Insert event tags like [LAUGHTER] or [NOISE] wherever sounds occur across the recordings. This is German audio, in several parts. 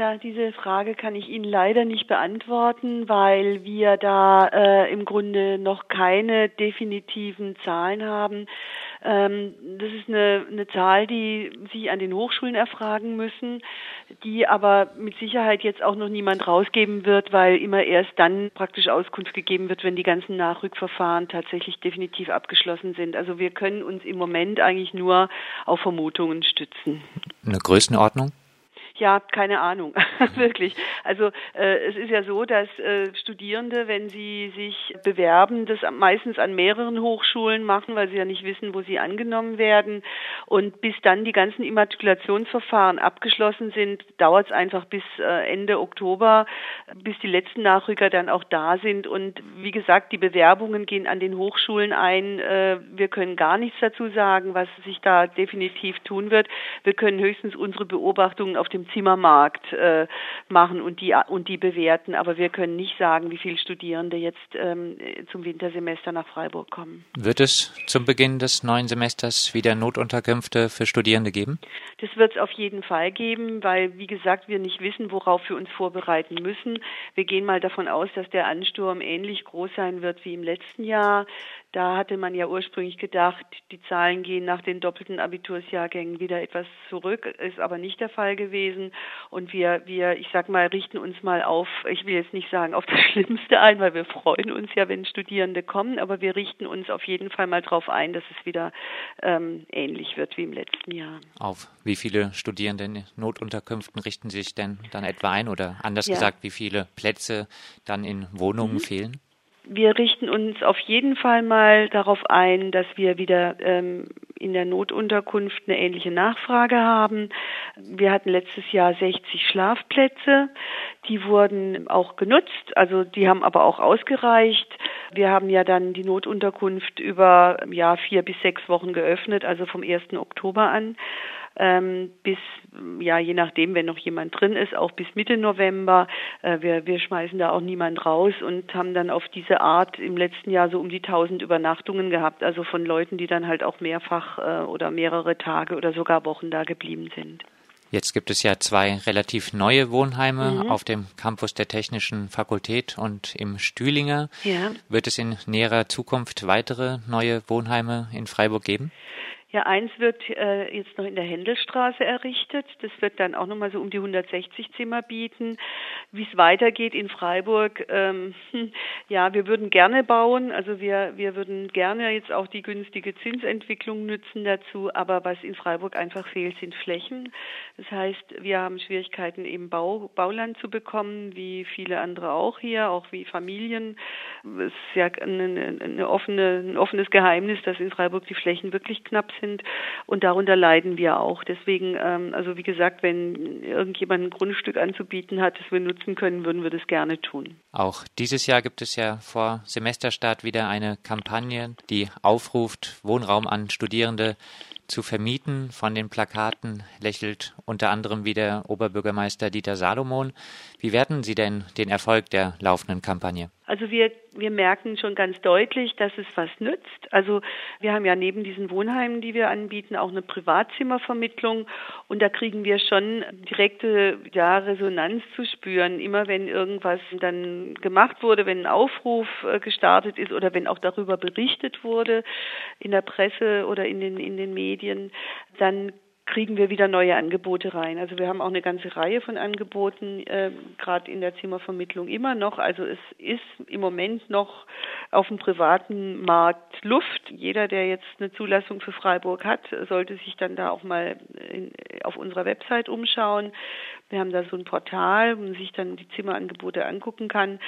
Tja, diese Frage kann ich Ihnen leider nicht beantworten, weil wir da äh, im Grunde noch keine definitiven Zahlen haben. Ähm, das ist eine, eine Zahl, die Sie an den Hochschulen erfragen müssen, die aber mit Sicherheit jetzt auch noch niemand rausgeben wird, weil immer erst dann praktisch Auskunft gegeben wird, wenn die ganzen Nachrückverfahren tatsächlich definitiv abgeschlossen sind. Also wir können uns im Moment eigentlich nur auf Vermutungen stützen. Eine Größenordnung? Ja, keine Ahnung, [LAUGHS] wirklich. Also äh, es ist ja so, dass äh, Studierende, wenn sie sich bewerben, das meistens an mehreren Hochschulen machen, weil sie ja nicht wissen, wo sie angenommen werden. Und bis dann die ganzen Immatrikulationsverfahren abgeschlossen sind, dauert es einfach bis äh, Ende Oktober, bis die letzten Nachrücker dann auch da sind. Und wie gesagt, die Bewerbungen gehen an den Hochschulen ein. Äh, wir können gar nichts dazu sagen, was sich da definitiv tun wird. Wir können höchstens unsere Beobachtungen auf dem Zimmermarkt äh, machen und die und die bewerten. Aber wir können nicht sagen, wie viele Studierende jetzt ähm, zum Wintersemester nach Freiburg kommen. Wird es zum Beginn des neuen Semesters wieder Notunterkünfte für Studierende geben? Das wird es auf jeden Fall geben, weil wie gesagt wir nicht wissen, worauf wir uns vorbereiten müssen. Wir gehen mal davon aus, dass der Ansturm ähnlich groß sein wird wie im letzten Jahr. Da hatte man ja ursprünglich gedacht, die Zahlen gehen nach den doppelten Abitursjahrgängen wieder etwas zurück, ist aber nicht der Fall gewesen. Und wir, wir, ich sag mal, richten uns mal auf, ich will jetzt nicht sagen auf das [LAUGHS] Schlimmste ein, weil wir freuen uns ja, wenn Studierende kommen, aber wir richten uns auf jeden Fall mal darauf ein, dass es wieder ähm, ähnlich wird wie im letzten Jahr. Auf wie viele Studierende in Notunterkünften richten sich denn dann etwa ein oder anders ja. gesagt, wie viele Plätze dann in Wohnungen mhm. fehlen? Wir richten uns auf jeden Fall mal darauf ein, dass wir wieder ähm, in der Notunterkunft eine ähnliche Nachfrage haben. Wir hatten letztes Jahr 60 Schlafplätze. Die wurden auch genutzt, also die haben aber auch ausgereicht. Wir haben ja dann die Notunterkunft über ja, vier bis sechs Wochen geöffnet, also vom 1. Oktober an ähm, bis, ja, je nachdem, wenn noch jemand drin ist, auch bis Mitte November. Äh, wir, wir schmeißen da auch niemand raus und haben dann auf diese Art im letzten Jahr so um die 1000 Übernachtungen gehabt, also von Leuten, die dann halt auch mehrfach äh, oder mehrere Tage oder sogar Wochen da geblieben sind. Jetzt gibt es ja zwei relativ neue Wohnheime mhm. auf dem Campus der Technischen Fakultät und im Stühlinger. Ja. Wird es in näherer Zukunft weitere neue Wohnheime in Freiburg geben? Ja, eins wird äh, jetzt noch in der Händelstraße errichtet. Das wird dann auch nochmal so um die 160 Zimmer bieten. Wie es weitergeht in Freiburg, ähm, [LAUGHS] ja, wir würden gerne bauen. Also wir, wir würden gerne jetzt auch die günstige Zinsentwicklung nützen dazu. Aber was in Freiburg einfach fehlt, sind Flächen. Das heißt, wir haben Schwierigkeiten, eben Bau, Bauland zu bekommen, wie viele andere auch hier, auch wie Familien. Es ist ja eine, eine offene, ein offenes Geheimnis, dass in Freiburg die Flächen wirklich knapp sind sind und darunter leiden wir auch. Deswegen, ähm, also wie gesagt, wenn irgendjemand ein Grundstück anzubieten hat, das wir nutzen können, würden wir das gerne tun. Auch dieses Jahr gibt es ja vor Semesterstart wieder eine Kampagne, die aufruft, Wohnraum an Studierende zu vermieten. Von den Plakaten lächelt unter anderem wieder Oberbürgermeister Dieter Salomon. Wie werten Sie denn den Erfolg der laufenden Kampagne? Also wir, wir merken schon ganz deutlich, dass es was nützt. Also wir haben ja neben diesen Wohnheimen, die wir anbieten, auch eine Privatzimmervermittlung und da kriegen wir schon direkte ja, Resonanz zu spüren. Immer wenn irgendwas dann gemacht wurde, wenn ein Aufruf äh, gestartet ist oder wenn auch darüber berichtet wurde in der Presse oder in den, in den Medien, dann kriegen wir wieder neue Angebote rein. Also wir haben auch eine ganze Reihe von Angeboten, äh, gerade in der Zimmervermittlung immer noch. Also es ist im Moment noch auf dem privaten Markt Luft. Jeder, der jetzt eine Zulassung für Freiburg hat, sollte sich dann da auch mal in, auf unserer Website umschauen. Wir haben da so ein Portal, wo man sich dann die Zimmerangebote angucken kann.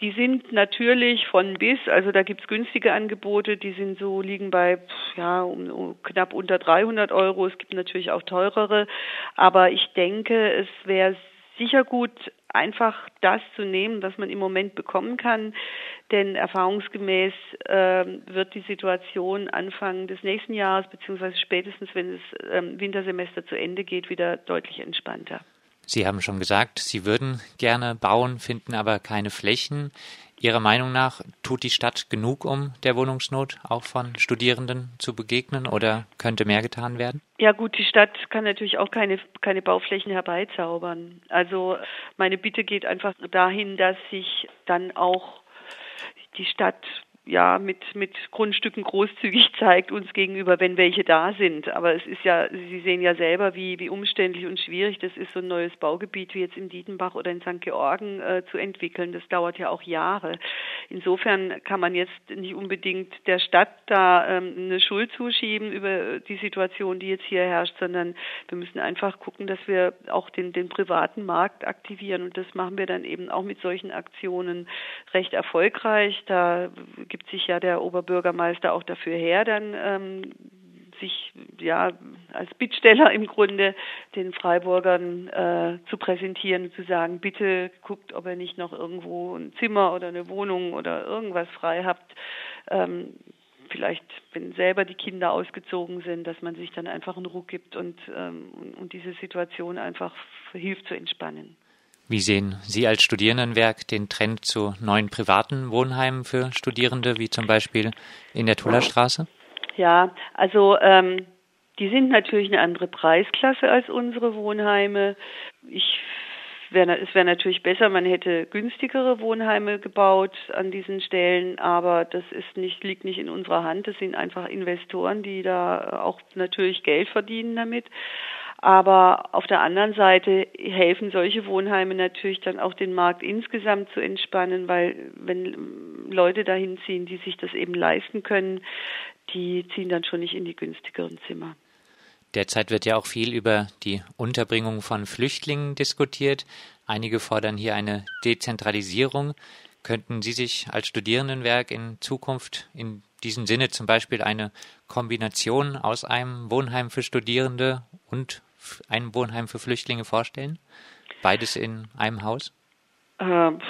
Die sind natürlich von bis, also da gibt's günstige Angebote, die sind so, liegen bei ja um, um knapp unter 300 Euro. Es gibt natürlich auch teurere, aber ich denke, es wäre sicher gut, einfach das zu nehmen, was man im Moment bekommen kann. Denn erfahrungsgemäß äh, wird die Situation Anfang des nächsten Jahres, beziehungsweise spätestens, wenn das ähm, Wintersemester zu Ende geht, wieder deutlich entspannter. Sie haben schon gesagt, Sie würden gerne bauen, finden aber keine Flächen. Ihrer Meinung nach tut die Stadt genug, um der Wohnungsnot auch von Studierenden zu begegnen oder könnte mehr getan werden? Ja gut, die Stadt kann natürlich auch keine, keine Bauflächen herbeizaubern. Also meine Bitte geht einfach dahin, dass sich dann auch die Stadt ja mit mit Grundstücken großzügig [LAUGHS] zeigt uns gegenüber, wenn welche da sind. Aber es ist ja, Sie sehen ja selber, wie wie umständlich und schwierig das ist, so ein neues Baugebiet wie jetzt in Dietenbach oder in St. Georgen äh, zu entwickeln. Das dauert ja auch Jahre. Insofern kann man jetzt nicht unbedingt der Stadt da ähm, eine Schuld zuschieben über die Situation, die jetzt hier herrscht, sondern wir müssen einfach gucken, dass wir auch den den privaten Markt aktivieren und das machen wir dann eben auch mit solchen Aktionen recht erfolgreich. Da gibt gibt sich ja der Oberbürgermeister auch dafür her, dann ähm, sich ja als Bittsteller im Grunde den Freiburgern äh, zu präsentieren und zu sagen, bitte guckt, ob ihr nicht noch irgendwo ein Zimmer oder eine Wohnung oder irgendwas frei habt. Ähm, vielleicht, wenn selber die Kinder ausgezogen sind, dass man sich dann einfach einen Ruck gibt und, ähm, und diese Situation einfach hilft zu entspannen. Wie sehen Sie als Studierendenwerk den Trend zu neuen privaten Wohnheimen für Studierende, wie zum Beispiel in der Tullerstraße? Ja, also ähm, die sind natürlich eine andere Preisklasse als unsere Wohnheime. Ich wär, es wäre natürlich besser, man hätte günstigere Wohnheime gebaut an diesen Stellen, aber das ist nicht, liegt nicht in unserer Hand. Das sind einfach Investoren, die da auch natürlich Geld verdienen damit. Aber auf der anderen Seite helfen solche Wohnheime natürlich dann auch den Markt insgesamt zu entspannen, weil wenn Leute dahin ziehen, die sich das eben leisten können, die ziehen dann schon nicht in die günstigeren Zimmer. Derzeit wird ja auch viel über die Unterbringung von Flüchtlingen diskutiert. Einige fordern hier eine Dezentralisierung. Könnten Sie sich als Studierendenwerk in Zukunft in diesem Sinne zum Beispiel eine Kombination aus einem Wohnheim für Studierende und ein Wohnheim für Flüchtlinge vorstellen? Beides in einem Haus? Äh,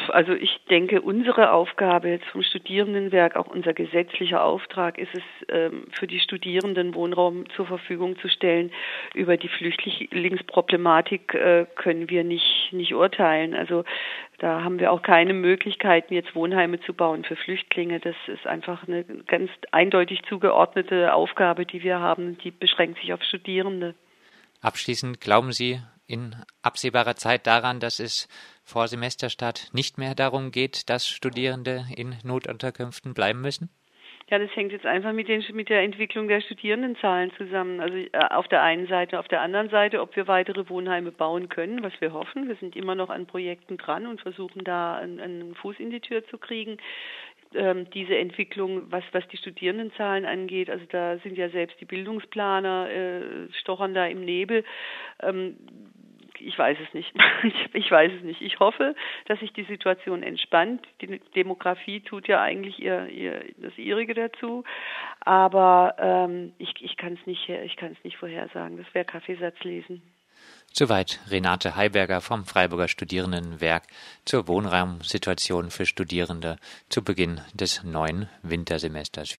also ich denke, unsere Aufgabe jetzt vom Studierendenwerk, auch unser gesetzlicher Auftrag ist es, ähm, für die Studierenden Wohnraum zur Verfügung zu stellen. Über die Flüchtlingsproblematik äh, können wir nicht, nicht urteilen. Also da haben wir auch keine Möglichkeiten, jetzt Wohnheime zu bauen für Flüchtlinge. Das ist einfach eine ganz eindeutig zugeordnete Aufgabe, die wir haben. Die beschränkt sich auf Studierende. Abschließend glauben Sie in absehbarer Zeit daran, dass es vor Semesterstart nicht mehr darum geht, dass Studierende in Notunterkünften bleiben müssen? Ja, das hängt jetzt einfach mit, den, mit der Entwicklung der Studierendenzahlen zusammen. Also äh, auf der einen Seite, auf der anderen Seite, ob wir weitere Wohnheime bauen können, was wir hoffen. Wir sind immer noch an Projekten dran und versuchen da einen, einen Fuß in die Tür zu kriegen ähm, diese Entwicklung, was, was die Studierendenzahlen angeht, also da sind ja selbst die Bildungsplaner, äh, stochern da im Nebel. Ähm, ich weiß es nicht. Ich, [LAUGHS] ich, weiß es nicht. Ich hoffe, dass sich die Situation entspannt. Die Demografie tut ja eigentlich ihr, ihr das ihrige dazu, aber ähm, ich, ich kann es nicht, ich kann es nicht vorhersagen. Das wäre Kaffeesatz lesen. Soweit Renate Heiberger vom Freiburger Studierendenwerk zur Wohnraumsituation für Studierende zu Beginn des neuen Wintersemesters.